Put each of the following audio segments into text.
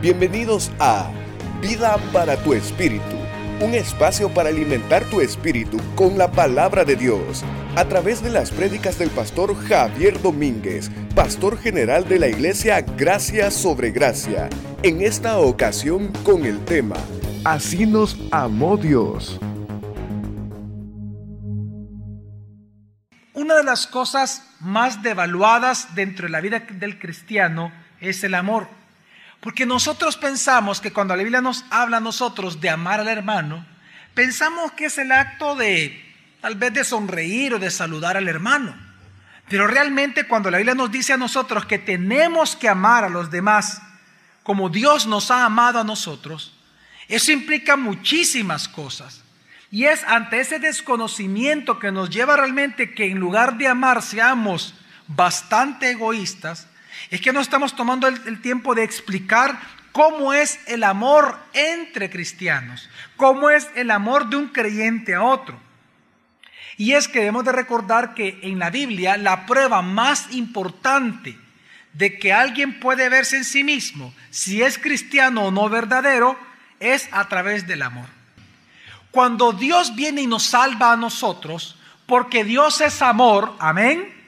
Bienvenidos a Vida para tu Espíritu, un espacio para alimentar tu espíritu con la palabra de Dios, a través de las prédicas del pastor Javier Domínguez, pastor general de la iglesia Gracia sobre Gracia, en esta ocasión con el tema, Así nos amó Dios. Una de las cosas más devaluadas dentro de la vida del cristiano es el amor. Porque nosotros pensamos que cuando la Biblia nos habla a nosotros de amar al hermano, pensamos que es el acto de tal vez de sonreír o de saludar al hermano. Pero realmente cuando la Biblia nos dice a nosotros que tenemos que amar a los demás como Dios nos ha amado a nosotros, eso implica muchísimas cosas. Y es ante ese desconocimiento que nos lleva realmente que en lugar de amar seamos bastante egoístas, es que no estamos tomando el, tiempo de explicar cómo es el amor entre cristianos, cómo es el amor de un creyente a otro. Y es que debemos de recordar que en la Biblia la prueba más importante de que alguien puede verse en sí mismo, si es cristiano o no verdadero, es a través del amor. Cuando Dios viene y nos salva a nosotros, porque Dios es amor, amén,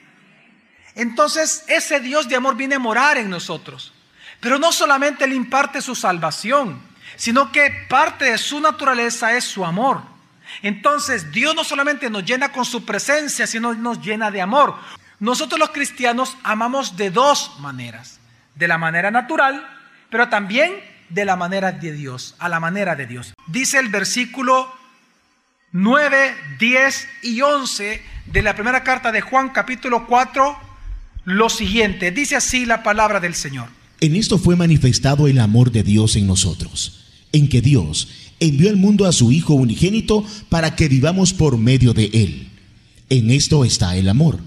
entonces ese Dios de amor viene a morar en nosotros. Pero no solamente le imparte su salvación, sino que parte de su naturaleza es su amor. Entonces Dios no solamente nos llena con su presencia, sino nos llena de amor. Nosotros los cristianos amamos de dos maneras. De la manera natural, pero también de la manera de Dios, a la manera de Dios. Dice el versículo 9, 10 y 11 de la primera carta de Juan capítulo 4 lo siguiente. Dice así la palabra del Señor. En esto fue manifestado el amor de Dios en nosotros, en que Dios envió al mundo a su Hijo unigénito para que vivamos por medio de Él. En esto está el amor,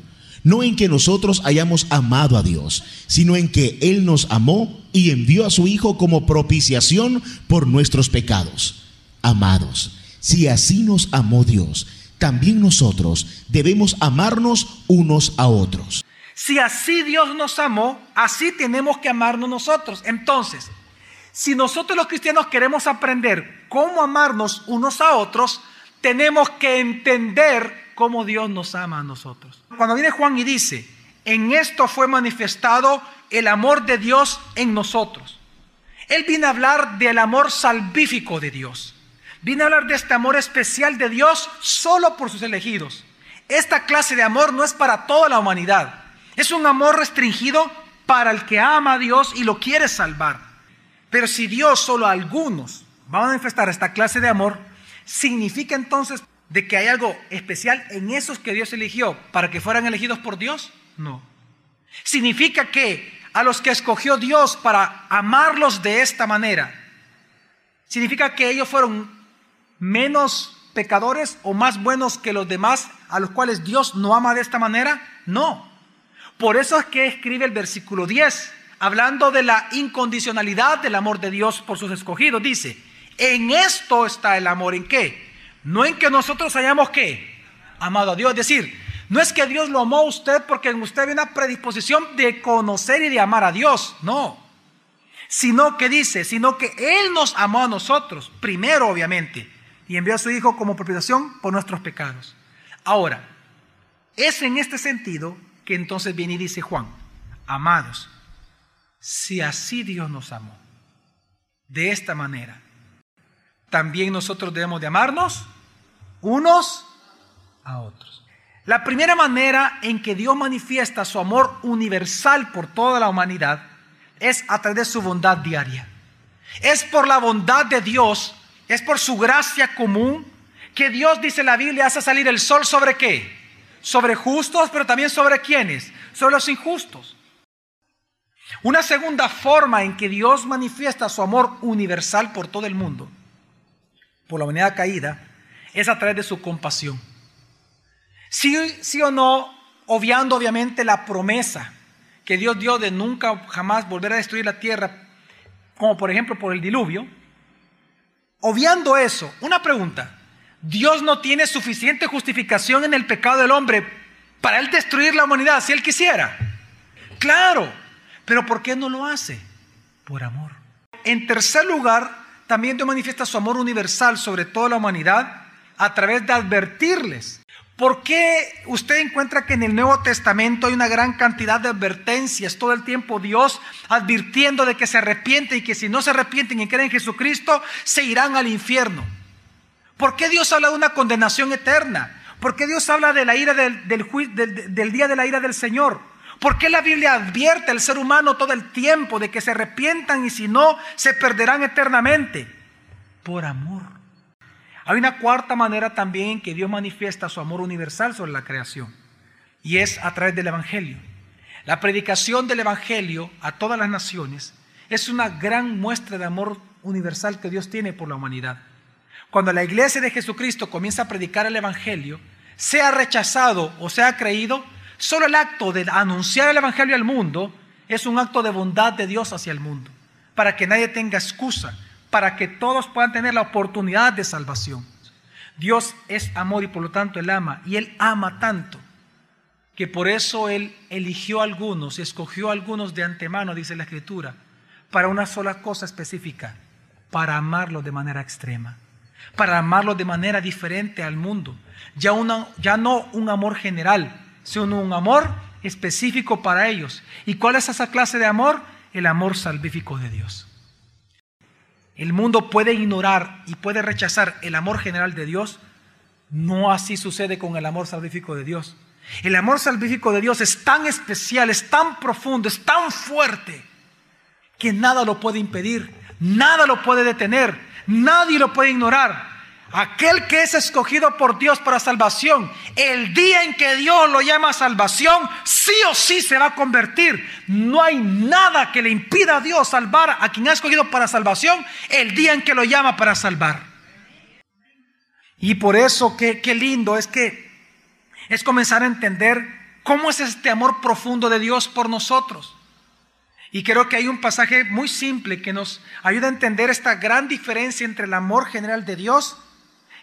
no en que nosotros hayamos amado a Dios, sino en que Él nos amó y envió a su Hijo como propiciación por nuestros pecados. Amados, si así nos amó Dios, también nosotros debemos amarnos unos a otros. Si así Dios nos amó, así tenemos que amarnos nosotros. Entonces, si nosotros los cristianos queremos aprender cómo amarnos unos a otros, tenemos que entender cómo Dios nos ama a nosotros. Cuando viene Juan y dice, en esto fue manifestado el amor de Dios en nosotros. Él viene a hablar del amor salvífico de Dios. Viene a hablar de este amor especial de Dios solo por sus elegidos. Esta clase de amor no es para toda la humanidad. Es un amor restringido para el que ama a Dios y lo quiere salvar. Pero si Dios solo a algunos va a manifestar esta clase de amor, significa entonces de que hay algo especial en esos que Dios eligió para que fueran elegidos por Dios? No. Significa que a los que escogió Dios para amarlos de esta manera, significa que ellos fueron menos pecadores o más buenos que los demás a los cuales Dios no ama de esta manera? No. Por eso es que escribe el versículo 10, hablando de la incondicionalidad del amor de Dios por sus escogidos. Dice, en esto está el amor. ¿En qué? No en que nosotros hayamos que amado a Dios. Es decir, no es que Dios lo amó a usted porque en usted hay una predisposición de conocer y de amar a Dios. No. Sino que dice, sino que Él nos amó a nosotros, primero obviamente, y envió a su Hijo como propiciación por nuestros pecados. Ahora, es en este sentido que entonces viene y dice Juan, amados, si así Dios nos amó, de esta manera, también nosotros debemos de amarnos unos a otros. La primera manera en que Dios manifiesta su amor universal por toda la humanidad es a través de su bondad diaria. Es por la bondad de Dios, es por su gracia común que Dios, dice la Biblia, hace salir el sol sobre qué? Sobre justos, pero también sobre quienes, sobre los injustos. Una segunda forma en que Dios manifiesta su amor universal por todo el mundo, por la humanidad caída, es a través de su compasión. Sí, sí o no, obviando obviamente la promesa que Dios dio de nunca jamás volver a destruir la tierra, como por ejemplo por el diluvio, obviando eso, una pregunta, Dios no tiene suficiente justificación en el pecado del hombre para él destruir la humanidad si él quisiera. Claro, pero ¿por qué no lo hace? Por amor. en tercer lugar, también Dios manifiesta su amor universal sobre toda la humanidad a través de advertirles. ¿Por qué usted encuentra que en el Nuevo Testamento hay una gran cantidad de advertencias todo el tiempo Dios advirtiendo de que se arrepienten y que si no se arrepienten y creen en Jesucristo se irán al infierno? ¿Por qué Dios habla de una condenación eterna? ¿Por qué Dios habla de la ira del, del día de la ira del Señor? ¿Por qué la Biblia advierte al ser humano todo el tiempo de que se arrepientan y si no se perderán eternamente? Por amor. Hay una cuarta manera también en que Dios manifiesta su amor universal sobre la creación y es a través del Evangelio. La predicación del Evangelio a todas las naciones es una gran muestra de amor universal que Dios tiene por la humanidad. Cuando la iglesia de Jesucristo comienza a predicar el Evangelio, sea rechazado o sea creído, solo el acto de anunciar el Evangelio al mundo es un acto de bondad de Dios hacia el mundo, para que nadie tenga excusa para que todos puedan tener la oportunidad de salvación. Dios es amor y por lo tanto Él ama. Y Él ama tanto que por eso Él eligió a algunos escogió a algunos de antemano, dice la Escritura, para una sola cosa específica, para amarlo de manera extrema, para amarlo de manera diferente al mundo. Ya, ya no un amor general, sino un amor específico para ellos. ¿Y cuál es esa clase de amor? El amor salvífico de Dios. El mundo puede ignorar y puede rechazar el amor general de Dios. No así sucede con el amor salvífico de Dios. El amor salvífico de Dios es tan especial, es tan profundo, es tan fuerte, que nada lo puede impedir, nada lo puede detener, nadie lo puede ignorar. Aquel que es escogido por Dios para salvación, el día en que Dios lo llama salvación, sí o sí se va a convertir. No hay nada que le impida a Dios salvar a quien ha escogido para salvación el día en que lo llama para salvar. Y por eso qué, qué lindo es que es comenzar a entender cómo es este amor profundo de Dios por nosotros. Y creo que hay un pasaje muy simple que nos ayuda a entender esta gran diferencia entre el amor general de Dios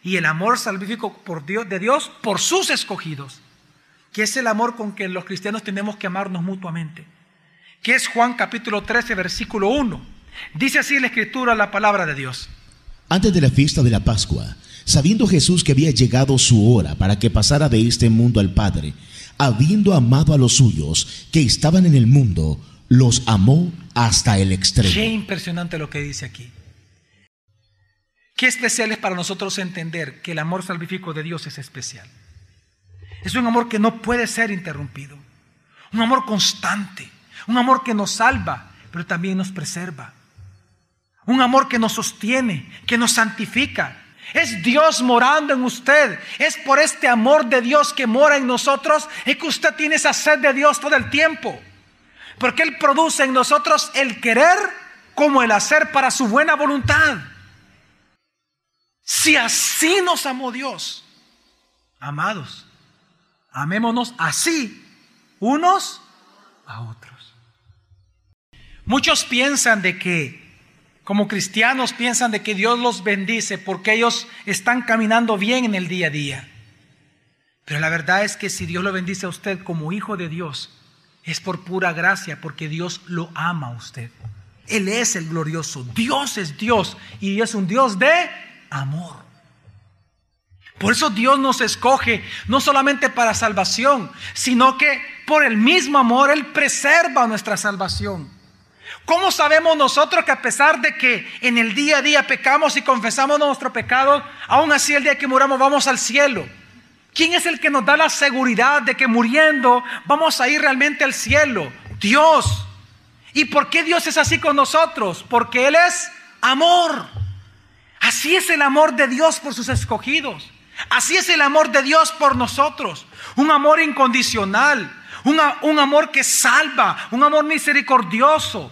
y el amor salvífico por Dios, de Dios por sus escogidos, que es el amor con que los cristianos tenemos que amarnos mutuamente, que es Juan capítulo 13, versículo 1. Dice así la escritura, la palabra de Dios. Antes de la fiesta de la Pascua, sabiendo Jesús que había llegado su hora para que pasara de este mundo al Padre, habiendo amado a los suyos que estaban en el mundo, los amó hasta el extremo. Qué impresionante lo que dice aquí. Qué especial es para nosotros entender que el amor salvífico de Dios es especial. Es un amor que no puede ser interrumpido. Un amor constante. Un amor que nos salva, pero también nos preserva. Un amor que nos sostiene, que nos santifica. Es Dios morando en usted. Es por este amor de Dios que mora en nosotros es que usted tiene esa sed de Dios todo el tiempo. Porque Él produce en nosotros el querer como el hacer para su buena voluntad. Si así nos amó Dios, amados, amémonos así unos a otros. Muchos piensan de que, como cristianos, piensan de que Dios los bendice porque ellos están caminando bien en el día a día. Pero la verdad es que si Dios lo bendice a usted como hijo de Dios, es por pura gracia, porque Dios lo ama a usted. Él es el glorioso. Dios es Dios y es un Dios de amor. Por eso Dios nos escoge no solamente para salvación, sino que por el mismo amor Él preserva nuestra salvación. ¿Cómo sabemos nosotros que a pesar de que en el día a día pecamos y confesamos nuestro pecado, aún así el día que muramos vamos al cielo? ¿Quién es el que nos da la seguridad de que muriendo vamos a ir realmente al cielo? Dios. ¿Y por qué Dios es así con nosotros? Porque Él es amor. Así es el amor de Dios por sus escogidos. Así es el amor de Dios por nosotros. Un amor incondicional. un amor que salva. Un amor misericordioso.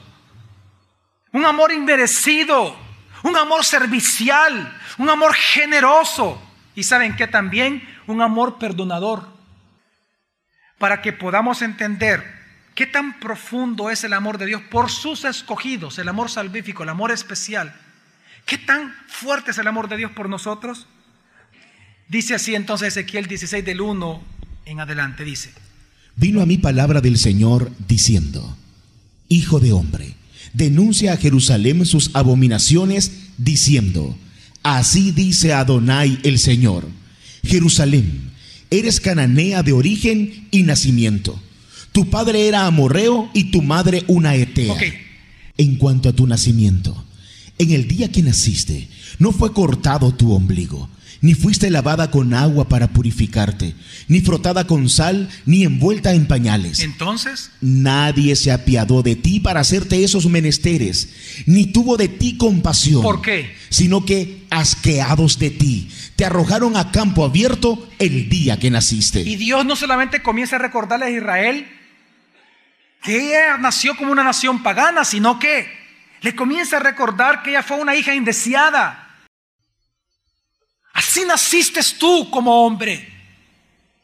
Un amor inmerecido. Un amor servicial. Un amor generoso. Y saben que también un amor perdonador. Para que podamos entender qué tan profundo es el amor de Dios por sus escogidos. El amor salvífico, el amor especial. ¿Qué tan fuerte es el amor de Dios por nosotros? Dice así entonces Ezequiel 16 del 1 en adelante, dice. Vino a mí palabra del Señor diciendo, Hijo de hombre, denuncia a Jerusalén sus abominaciones, diciendo, Así dice Adonai el Señor, Jerusalén, eres cananea de origen y nacimiento. Tu padre era amorreo y tu madre una etea. En cuanto a tu nacimiento, en el día que naciste, no fue cortado tu ombligo, ni fuiste lavada con agua para purificarte, ni frotada con sal, ni envuelta en pañales. Entonces, Nadie se apiadó de ti para hacerte esos menesteres, ni tuvo de ti compasión. ¿Por qué? Sino que, asqueados de ti, te arrojaron a campo abierto el día que naciste. y Dios no solamente comienza a recordarle a Israel que ella nació como una nación pagana, sino que le comienza a recordar que ella fue una hija indeseada. Así naciste tú como hombre.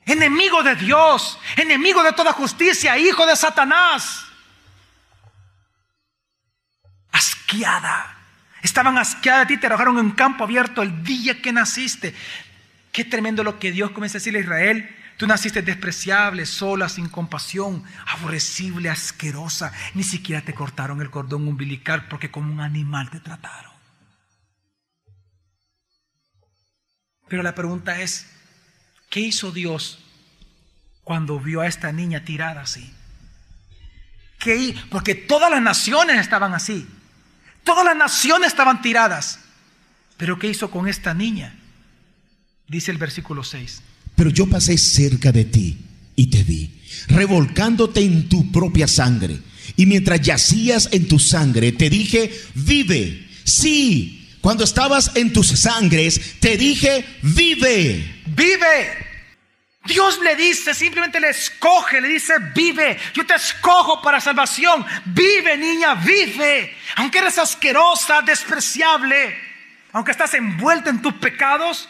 Enemigo de Dios, enemigo de toda justicia, hijo de Satanás. Asqueada. Estaban asqueadas de ti, te arrojaron en campo abierto el día que naciste. Qué tremendo lo que Dios comienza a decirle a Israel. Tú naciste despreciable, sola, sin compasión, aborrecible, asquerosa. Ni siquiera te cortaron el cordón umbilical porque como un animal te trataron. Pero la pregunta es, ¿qué hizo Dios cuando vio a esta niña tirada así? ¿Qué Porque todas las naciones estaban así. Todas las naciones estaban tiradas. Pero ¿qué hizo con esta niña? Dice el versículo 6. Pero yo pasé cerca de ti y te vi, revolcándote en tu propia sangre. Y mientras yacías en tu sangre, te dije, vive. Sí, cuando estabas en tus sangres, te dije, vive. Vive. Dios le dice, simplemente le escoge, le dice, vive. Yo te escojo para salvación. Vive, niña, vive. Aunque eres asquerosa, despreciable, aunque estás envuelta en tus pecados,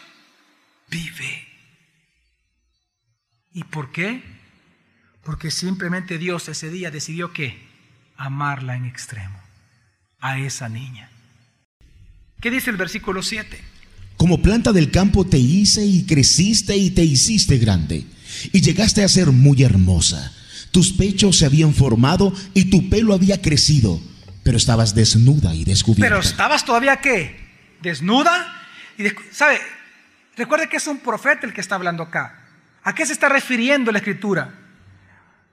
vive. ¿Y por qué? Porque simplemente Dios ese día decidió que amarla en extremo a esa niña. ¿Qué dice el versículo 7? Como planta del campo te hice y creciste y te hiciste grande. Y llegaste a ser muy hermosa. Tus pechos se habían formado y tu pelo había crecido, pero estabas desnuda y descubierta. Pero estabas todavía qué? Desnuda. Y des- ¿Sabe? Recuerde que es un profeta el que está hablando acá. ¿A qué se está refiriendo la escritura?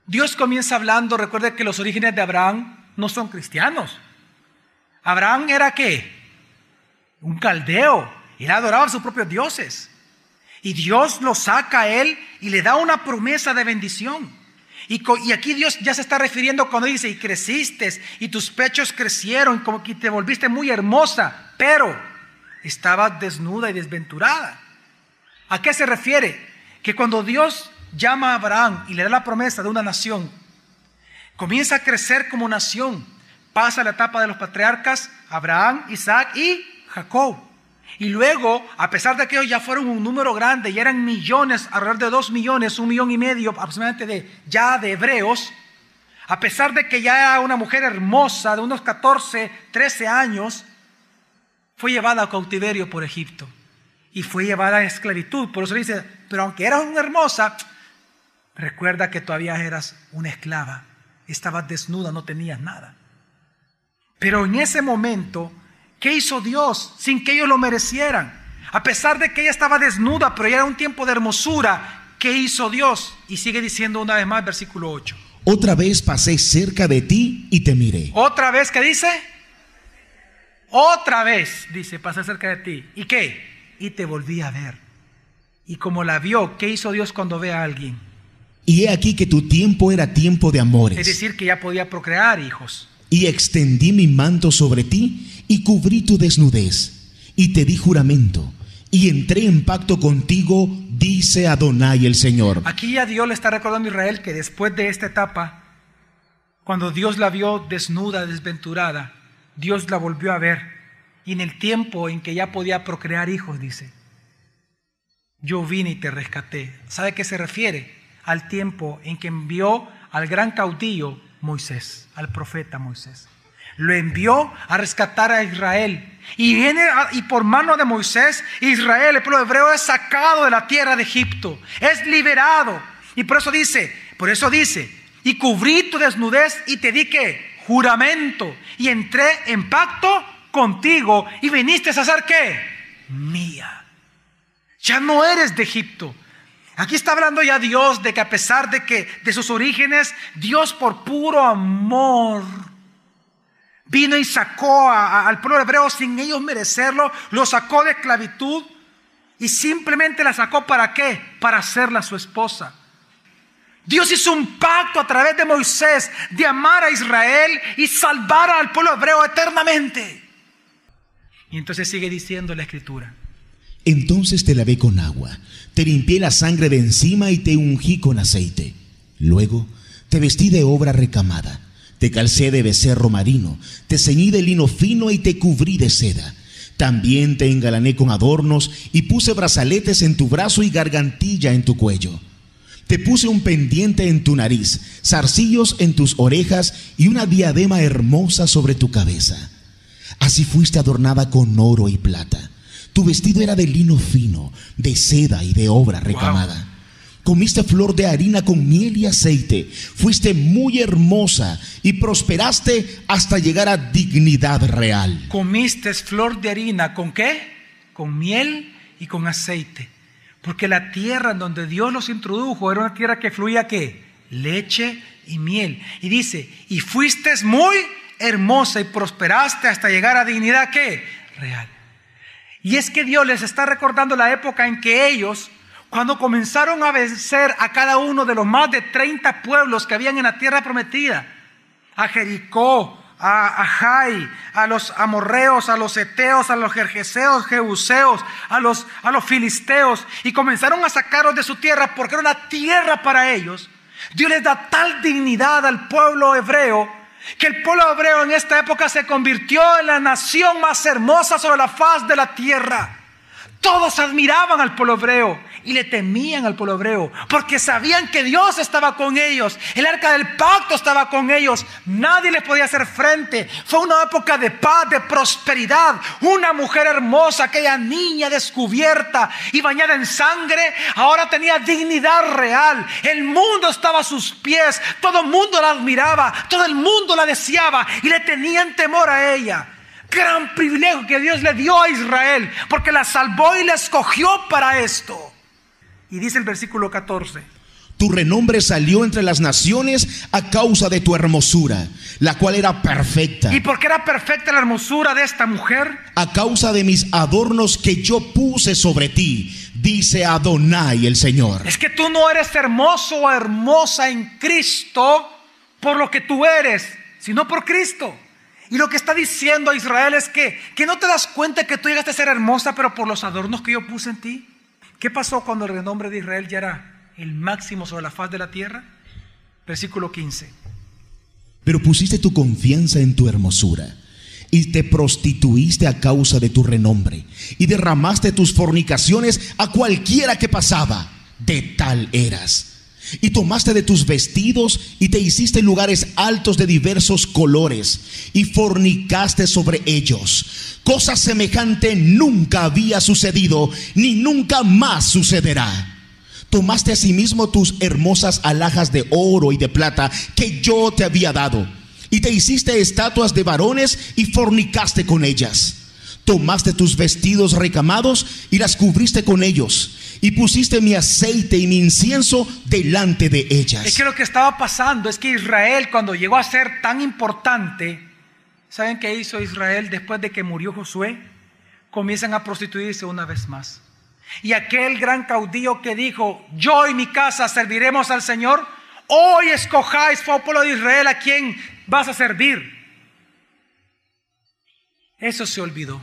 Dios comienza hablando, recuerde que los orígenes de Abraham no son cristianos. Abraham era qué? Un caldeo. Él adoraba a sus propios dioses. Y Dios lo saca a él y le da una promesa de bendición. Y, y aquí Dios ya se está refiriendo cuando dice, y creciste, y tus pechos crecieron, como que te volviste muy hermosa, pero estabas desnuda y desventurada. ¿A qué se refiere? Que cuando Dios llama a Abraham y le da la promesa de una nación, comienza a crecer como nación, pasa la etapa de los patriarcas, Abraham, Isaac y Jacob. Y luego, a pesar de que ellos ya fueron un número grande y eran millones, alrededor de dos millones, un millón y medio aproximadamente de ya de hebreos, a pesar de que ya era una mujer hermosa de unos 14, 13 años, fue llevada a cautiverio por Egipto y fue llevada a esclavitud. Por eso dice, pero aunque eras una hermosa, recuerda que todavía eras una esclava, estabas desnuda, no tenías nada. Pero en ese momento, ¿qué hizo Dios sin que ellos lo merecieran? A pesar de que ella estaba desnuda, pero ya era un tiempo de hermosura, ¿qué hizo Dios? Y sigue diciendo una vez más, versículo 8. Otra vez pasé cerca de ti y te miré. Otra vez, ¿qué dice? Otra vez, dice, pasé cerca de ti. ¿Y qué? Y te volví a ver. Y como la vio, ¿qué hizo Dios cuando ve a alguien? Y he aquí que tu tiempo era tiempo de amores. Es decir, que ya podía procrear hijos. Y extendí mi manto sobre ti y cubrí tu desnudez. Y te di juramento. Y entré en pacto contigo, dice Adonai el Señor. Aquí ya Dios le está recordando a Israel que después de esta etapa, cuando Dios la vio desnuda, desventurada, Dios la volvió a ver. Y en el tiempo en que ya podía procrear hijos, dice, yo vine y te rescaté. ¿Sabe qué se refiere? Al tiempo en que envió al gran caudillo Moisés, al profeta Moisés. Lo envió a rescatar a Israel. Y viene y por mano de Moisés, Israel, el pueblo hebreo, es sacado de la tierra de Egipto. Es liberado. Y por eso dice, por eso dice, y cubrí tu desnudez y te di que juramento y entré en pacto contigo y viniste a ser qué? Mía. Ya no eres de Egipto. Aquí está hablando ya Dios de que a pesar de que de sus orígenes, Dios por puro amor vino y sacó al pueblo hebreo sin ellos merecerlo, lo sacó de esclavitud y simplemente la sacó para qué? Para hacerla su esposa. Dios hizo un pacto a través de Moisés de amar a Israel y salvar al pueblo hebreo eternamente. Y entonces sigue diciendo la escritura. Entonces te lavé con agua, te limpié la sangre de encima y te ungí con aceite. Luego te vestí de obra recamada, te calcé de becerro marino, te ceñí de lino fino y te cubrí de seda. También te engalané con adornos y puse brazaletes en tu brazo y gargantilla en tu cuello. Te puse un pendiente en tu nariz, zarcillos en tus orejas y una diadema hermosa sobre tu cabeza. Así fuiste adornada con oro y plata. Tu vestido era de lino fino, de seda y de obra recamada. Comiste flor de harina con miel y aceite. Fuiste muy hermosa y prosperaste hasta llegar a dignidad real. Comiste flor de harina con qué? Con miel y con aceite. Porque la tierra en donde Dios los introdujo era una tierra que fluía qué? Leche y miel. Y dice, y fuiste muy hermosa y prosperaste hasta llegar a dignidad qué? Real. Y es que Dios les está recordando la época en que ellos, cuando comenzaron a vencer a cada uno de los más de 30 pueblos que habían en la tierra prometida, a Jericó, a, Jai, a los amorreos, a los eteos, a los jerjeseos, jebuseos, a los, a los filisteos, y comenzaron a sacarlos de su tierra porque era una tierra para ellos. Dios les da tal dignidad al pueblo hebreo que el pueblo hebreo en esta época se convirtió en la nación más hermosa sobre la faz de la tierra. Todos admiraban al pueblo hebreo y le temían al pueblo hebreo porque sabían que Dios estaba con ellos. El arca del pacto estaba con ellos. Nadie les podía hacer frente. Fue una época de paz, de prosperidad. Una mujer hermosa, aquella niña descubierta y bañada en sangre, ahora tenía dignidad real. El mundo estaba a sus pies. Todo el mundo la admiraba. Todo el mundo la deseaba y le tenían temor a ella gran privilegio que Dios le dio a Israel, porque la salvó y la escogió para esto. Y dice el versículo 14. Tu renombre salió entre las naciones a causa de tu hermosura, la cual era perfecta. ¿Y por qué era perfecta la hermosura de esta mujer? A causa de mis adornos que yo puse sobre ti, dice Adonai el Señor. Es que tú no eres hermoso o hermosa en Cristo por lo que tú eres, sino por Cristo. Y lo que está diciendo a Israel es que, que no te das cuenta que tú llegaste a ser hermosa, pero por los adornos que yo puse en ti. ¿Qué pasó cuando el renombre de Israel ya era el máximo sobre la faz de la tierra? Versículo 15. Pero pusiste tu confianza en tu hermosura y te prostituiste a causa de tu renombre y derramaste tus fornicaciones a cualquiera que pasaba. De tal eras. Y tomaste de tus vestidos y te hiciste lugares altos de diversos colores y fornicaste sobre ellos. Cosa semejante nunca había sucedido ni nunca más sucederá. Tomaste asimismo tus hermosas alhajas de oro y de plata que yo te había dado y te hiciste estatuas de varones y fornicaste con ellas. Tomaste tus vestidos recamados y las cubriste con ellos y pusiste mi aceite y mi incienso delante de ellas. Es que lo que estaba pasando es que Israel cuando llegó a ser tan importante, ¿saben qué hizo Israel después de que murió Josué? Comienzan a prostituirse una vez más. Y aquel gran caudillo que dijo, yo y mi casa serviremos al Señor, hoy escojáis, pueblo de Israel, a quien vas a servir. Eso se olvidó.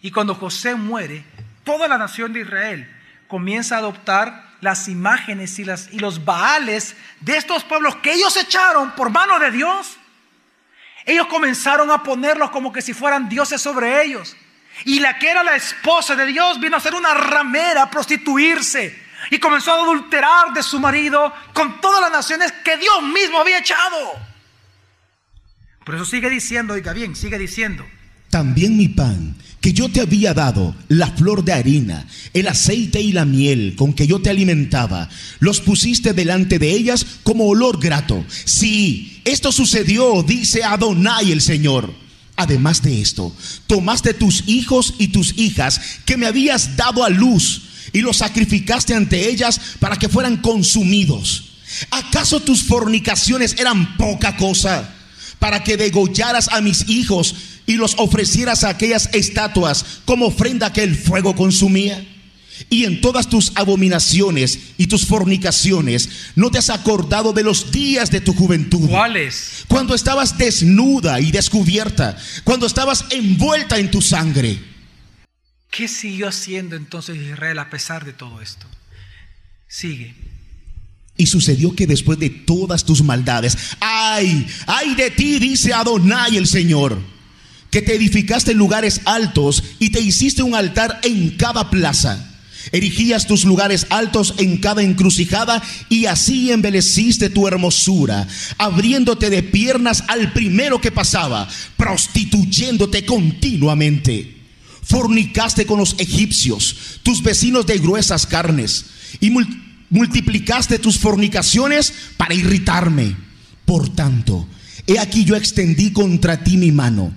Y cuando José muere, toda la nación de Israel comienza a adoptar las imágenes y, las, los baales de estos pueblos que ellos echaron por mano de Dios. Ellos comenzaron a ponerlos como que si fueran dioses sobre ellos. Y la que era la esposa de Dios vino a ser una ramera, a prostituirse. Y comenzó a adulterar de su marido con todas las naciones que Dios mismo había echado. Por eso sigue diciendo, oiga bien, sigue diciendo. También mi pan que yo te había dado la flor de harina, el aceite y la miel con que yo te alimentaba, los pusiste delante de ellas como olor grato. Sí, esto sucedió, dice Adonai el Señor. Además de esto, tomaste tus hijos y tus hijas que me habías dado a luz y los sacrificaste ante ellas para que fueran consumidos. ¿Acaso tus fornicaciones eran poca cosa para que degollaras a mis hijos y los ofrecieras a aquellas estatuas como ofrenda que el fuego consumía? Y en todas tus abominaciones y tus fornicaciones, ¿no te has acordado de los días de tu juventud? ¿Cuáles? Cuando estabas desnuda y descubierta, cuando estabas envuelta en tu sangre. ¿Qué siguió haciendo entonces Israel a pesar de todo esto? Sigue. Y sucedió que después de todas tus maldades, ay, ay de ti, dice Adonai el Señor, que te edificaste lugares altos y te hiciste un altar en cada plaza. Erigías tus lugares altos en cada encrucijada y así embeleciste tu hermosura, abriéndote de piernas al primero que pasaba, prostituyéndote continuamente. Fornicaste con los egipcios, tus vecinos de gruesas carnes, y multiplicaste tus fornicaciones para irritarme. Por tanto, he aquí yo extendí contra ti mi mano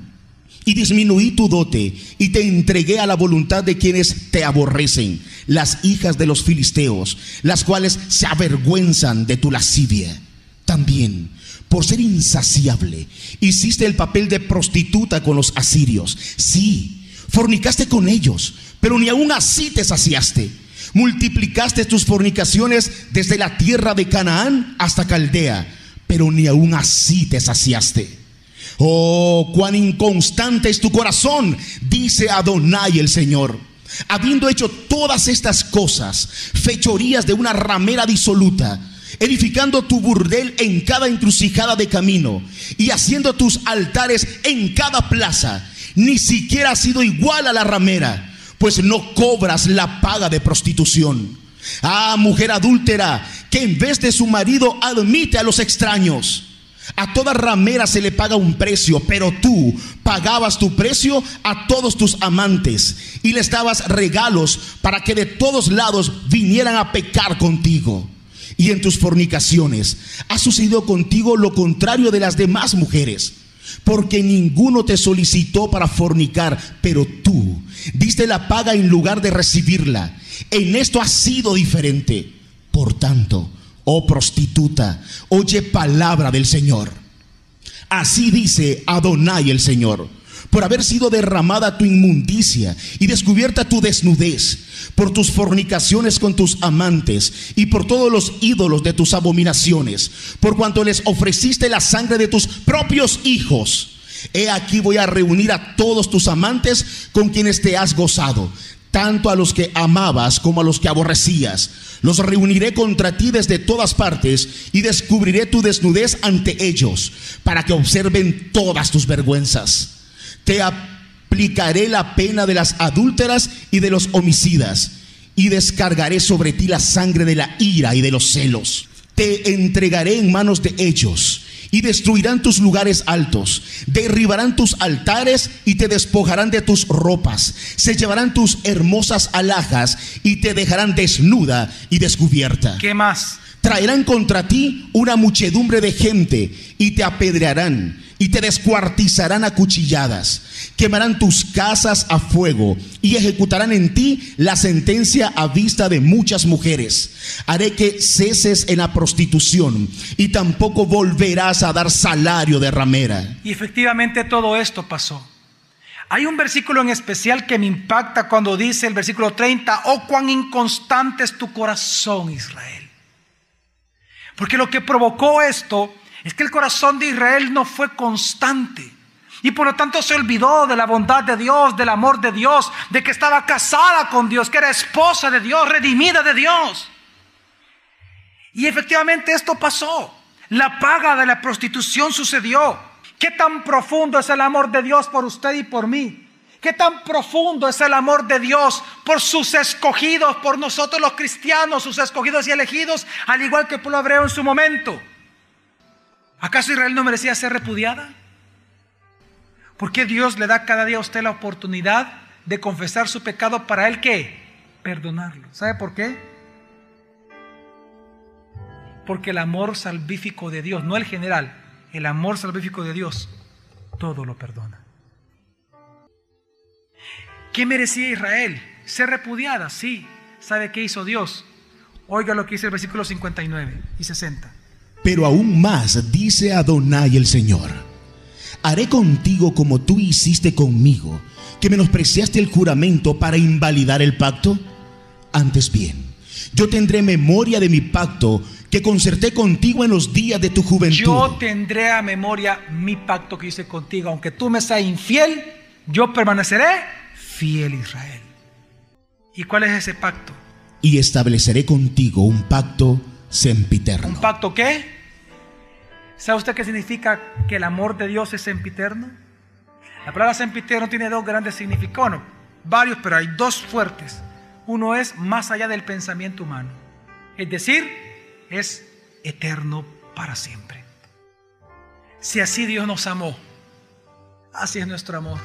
y disminuí tu dote y te entregué a la voluntad de quienes te aborrecen, las hijas de los filisteos, las cuales se avergüenzan de tu lascivia. También, por ser insaciable, hiciste el papel de prostituta con los asirios. Sí, fornicaste con ellos, pero ni aún así te saciaste. Multiplicaste tus fornicaciones desde la tierra de Canaán hasta Caldea, pero ni aún así te saciaste. Oh, cuán inconstante es tu corazón, dice Adonai el Señor. Habiendo hecho todas estas cosas, fechorías de una ramera disoluta, edificando tu burdel en cada encrucijada de camino y haciendo tus altares en cada plaza, ni siquiera has sido igual a la ramera, pues no cobras la paga de prostitución. Ah, mujer adúltera, que en vez de su marido admite a los extraños a toda ramera se le paga un precio, pero tú pagabas tu precio a todos tus amantes y les dabas regalos para que de todos lados vinieran a pecar contigo. Y en tus fornicaciones ha sucedido contigo lo contrario de las demás mujeres, porque ninguno te solicitó para fornicar, pero tú diste la paga en lugar de recibirla. En esto ha sido diferente. Por tanto, oh prostituta, oye palabra del Señor. Así dice Adonai el Señor, por haber sido derramada tu inmundicia y descubierta tu desnudez, por tus fornicaciones con tus amantes y por todos los ídolos de tus abominaciones, por cuanto les ofreciste la sangre de tus propios hijos. He aquí voy a reunir a todos tus amantes con quienes te has gozado, tanto a los que amabas como a los que aborrecías. Los reuniré contra ti desde todas partes y descubriré tu desnudez ante ellos, para que observen todas tus vergüenzas. Te aplicaré la pena de las adúlteras y de los homicidas, y descargaré sobre ti la sangre de la ira y de los celos. Te entregaré en manos de ellos y destruirán tus lugares altos, derribarán tus altares y te despojarán de tus ropas, se llevarán tus hermosas alhajas y te dejarán desnuda y descubierta. ¿Qué más? Traerán contra ti una muchedumbre de gente y te apedrearán y te descuartizarán a cuchilladas. Quemarán tus casas a fuego y ejecutarán en ti la sentencia a vista de muchas mujeres. Haré que ceses en la prostitución y tampoco volverás a dar salario de ramera. Y efectivamente todo esto pasó. Hay un versículo en especial que me impacta cuando dice el versículo 30, oh cuán inconstante es tu corazón, Israel. Porque lo que provocó esto es que el corazón de Israel no fue constante. Y por lo tanto se olvidó de la bondad de Dios, del amor de Dios, de que estaba casada con Dios, que era esposa de Dios, redimida de Dios. Y efectivamente esto pasó. La paga de la prostitución sucedió. ¿Qué tan profundo es el amor de Dios por usted y por mí? ¿Qué tan profundo es el amor de Dios por sus escogidos, por nosotros los cristianos, sus escogidos y elegidos, al igual que el pueblo hebreo en su momento? ¿Acaso Israel no merecía ser repudiada? ¿Por qué Dios le da cada día a usted la oportunidad de confesar su pecado para él que perdonarlo. ¿Sabe por qué? Porque el amor salvífico de Dios, no el general, el amor salvífico de Dios, todo lo perdona. ¿Qué merecía Israel? Ser repudiada, sí. ¿Sabe qué hizo Dios? Oiga lo que dice el versículo 59 y 60. Pero aún más dice Adonai el Señor, haré contigo como tú hiciste conmigo, que menospreciaste el juramento para invalidar el pacto. Antes bien, yo tendré memoria de mi pacto que concerté contigo en los días de tu juventud. Yo tendré a memoria mi pacto que hice contigo, aunque tú me seas infiel, yo permaneceré fiel Israel. ¿Y cuál es ese pacto? Y estableceré contigo un pacto sempiterno. ¿Un pacto qué? ¿Sabe usted qué significa que el amor de Dios es sempiterno? La palabra sempiterno tiene dos grandes significados, bueno, varios, pero hay dos fuertes. Uno es más allá del pensamiento humano, es decir, es eterno para siempre. Si así Dios nos amó, así es nuestro amor.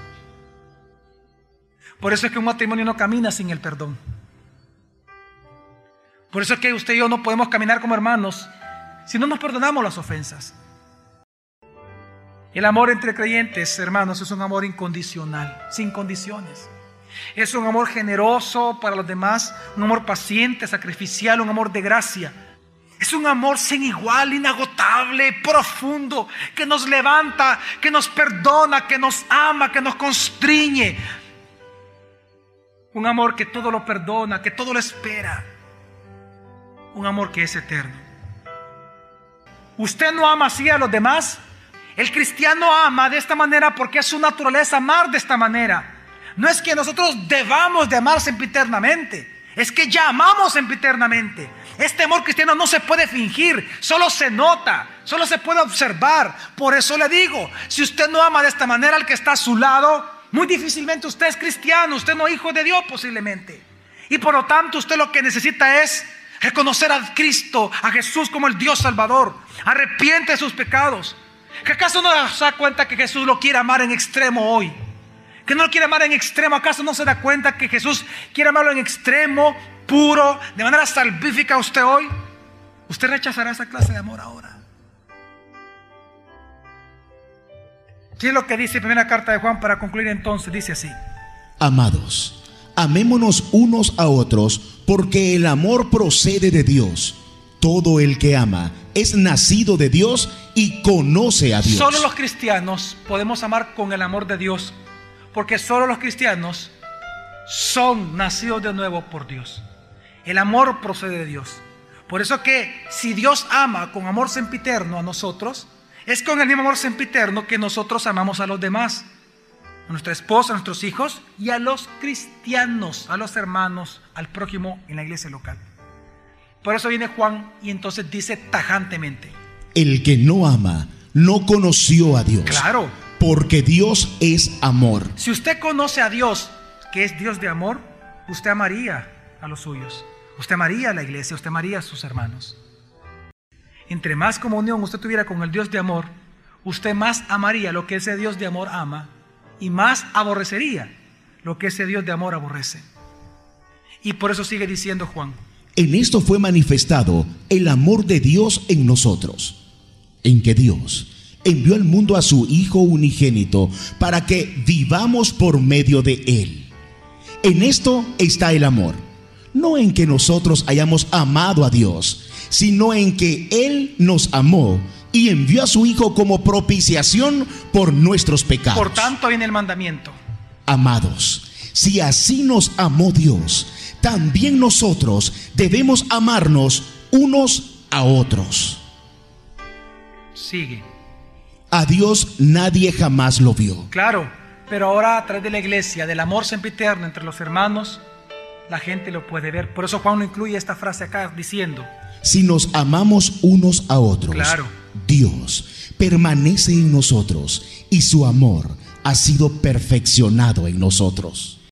Por eso es que un matrimonio no camina sin el perdón. Por eso es que usted y yo no podemos caminar como hermanos si no nos perdonamos las ofensas. El amor entre creyentes, hermanos, es un amor incondicional, sin condiciones. Es un amor generoso para los demás, un amor paciente, sacrificial, un amor de gracia. Es un amor sin igual, inagotable, profundo, que nos levanta, que nos perdona, que nos ama, que nos constriñe. Un amor que todo lo perdona, que todo lo espera. Un amor que es eterno. ¿Usted no ama así a los demás? El cristiano ama de esta manera porque es su naturaleza amar de esta manera. No es que nosotros debamos de amar sempiternamente, es que ya amamos sempiternamente. Este amor cristiano no se puede fingir, solo se nota, solo se puede observar. Por eso le digo, si usted no ama de esta manera al que está a su lado, muy difícilmente usted es cristiano, usted no es hijo de Dios posiblemente. Y por lo tanto usted lo que necesita es reconocer a Cristo, a Jesús como el Dios Salvador. Arrepiente de sus pecados. ¿Que acaso no se da cuenta que Jesús lo quiere amar en extremo hoy? ¿Que no lo quiere amar en extremo? ¿Acaso no se da cuenta que Jesús quiere amarlo en extremo, puro, de manera salvífica a usted hoy? Usted rechazará esa clase de amor ahora. ¿Qué es lo que dice la primera carta de Juan para concluir entonces? Dice así. Amados, amémonos unos a otros porque el amor procede de Dios. Todo el que ama es nacido de Dios y conoce a Dios. Solo los cristianos podemos amar con el amor de Dios porque solo los cristianos son nacidos de nuevo por Dios. El amor procede de Dios. Por eso que si Dios ama con amor sempiterno a nosotros, es con el mismo amor sempiterno que nosotros amamos a los demás, a nuestra esposa, a nuestros hijos y a los cristianos, a los hermanos, al prójimo en la iglesia local. Por eso viene Juan y entonces dice tajantemente. El que no ama no conoció a Dios. Claro. Porque Dios es amor. Si usted conoce a Dios, que es Dios de amor, usted amaría a los suyos. Usted amaría a la iglesia, usted amaría a sus hermanos. Entre más comunión usted tuviera con el Dios de amor, usted más amaría lo que ese Dios de amor ama y más aborrecería lo que ese Dios de amor aborrece. Y por eso sigue diciendo Juan. En esto fue manifestado el amor de Dios en nosotros, en que Dios envió al mundo a su Hijo unigénito para que vivamos por medio de Él. En esto está el amor, no en que nosotros hayamos amado a Dios, sino en que Él nos amó y envió a su Hijo como propiciación por nuestros pecados. Por tanto viene el mandamiento. Amados, si así nos amó Dios, también nosotros debemos amarnos unos a otros. Sigue. A Dios nadie jamás lo vio. Claro, pero ahora a través de la iglesia, del amor sempiterno entre los hermanos, la gente lo puede ver. Por eso Juan no incluye esta frase acá diciendo, si nos amamos unos a otros, Claro. Dios permanece en nosotros y su amor ha sido perfeccionado en nosotros.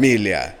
família.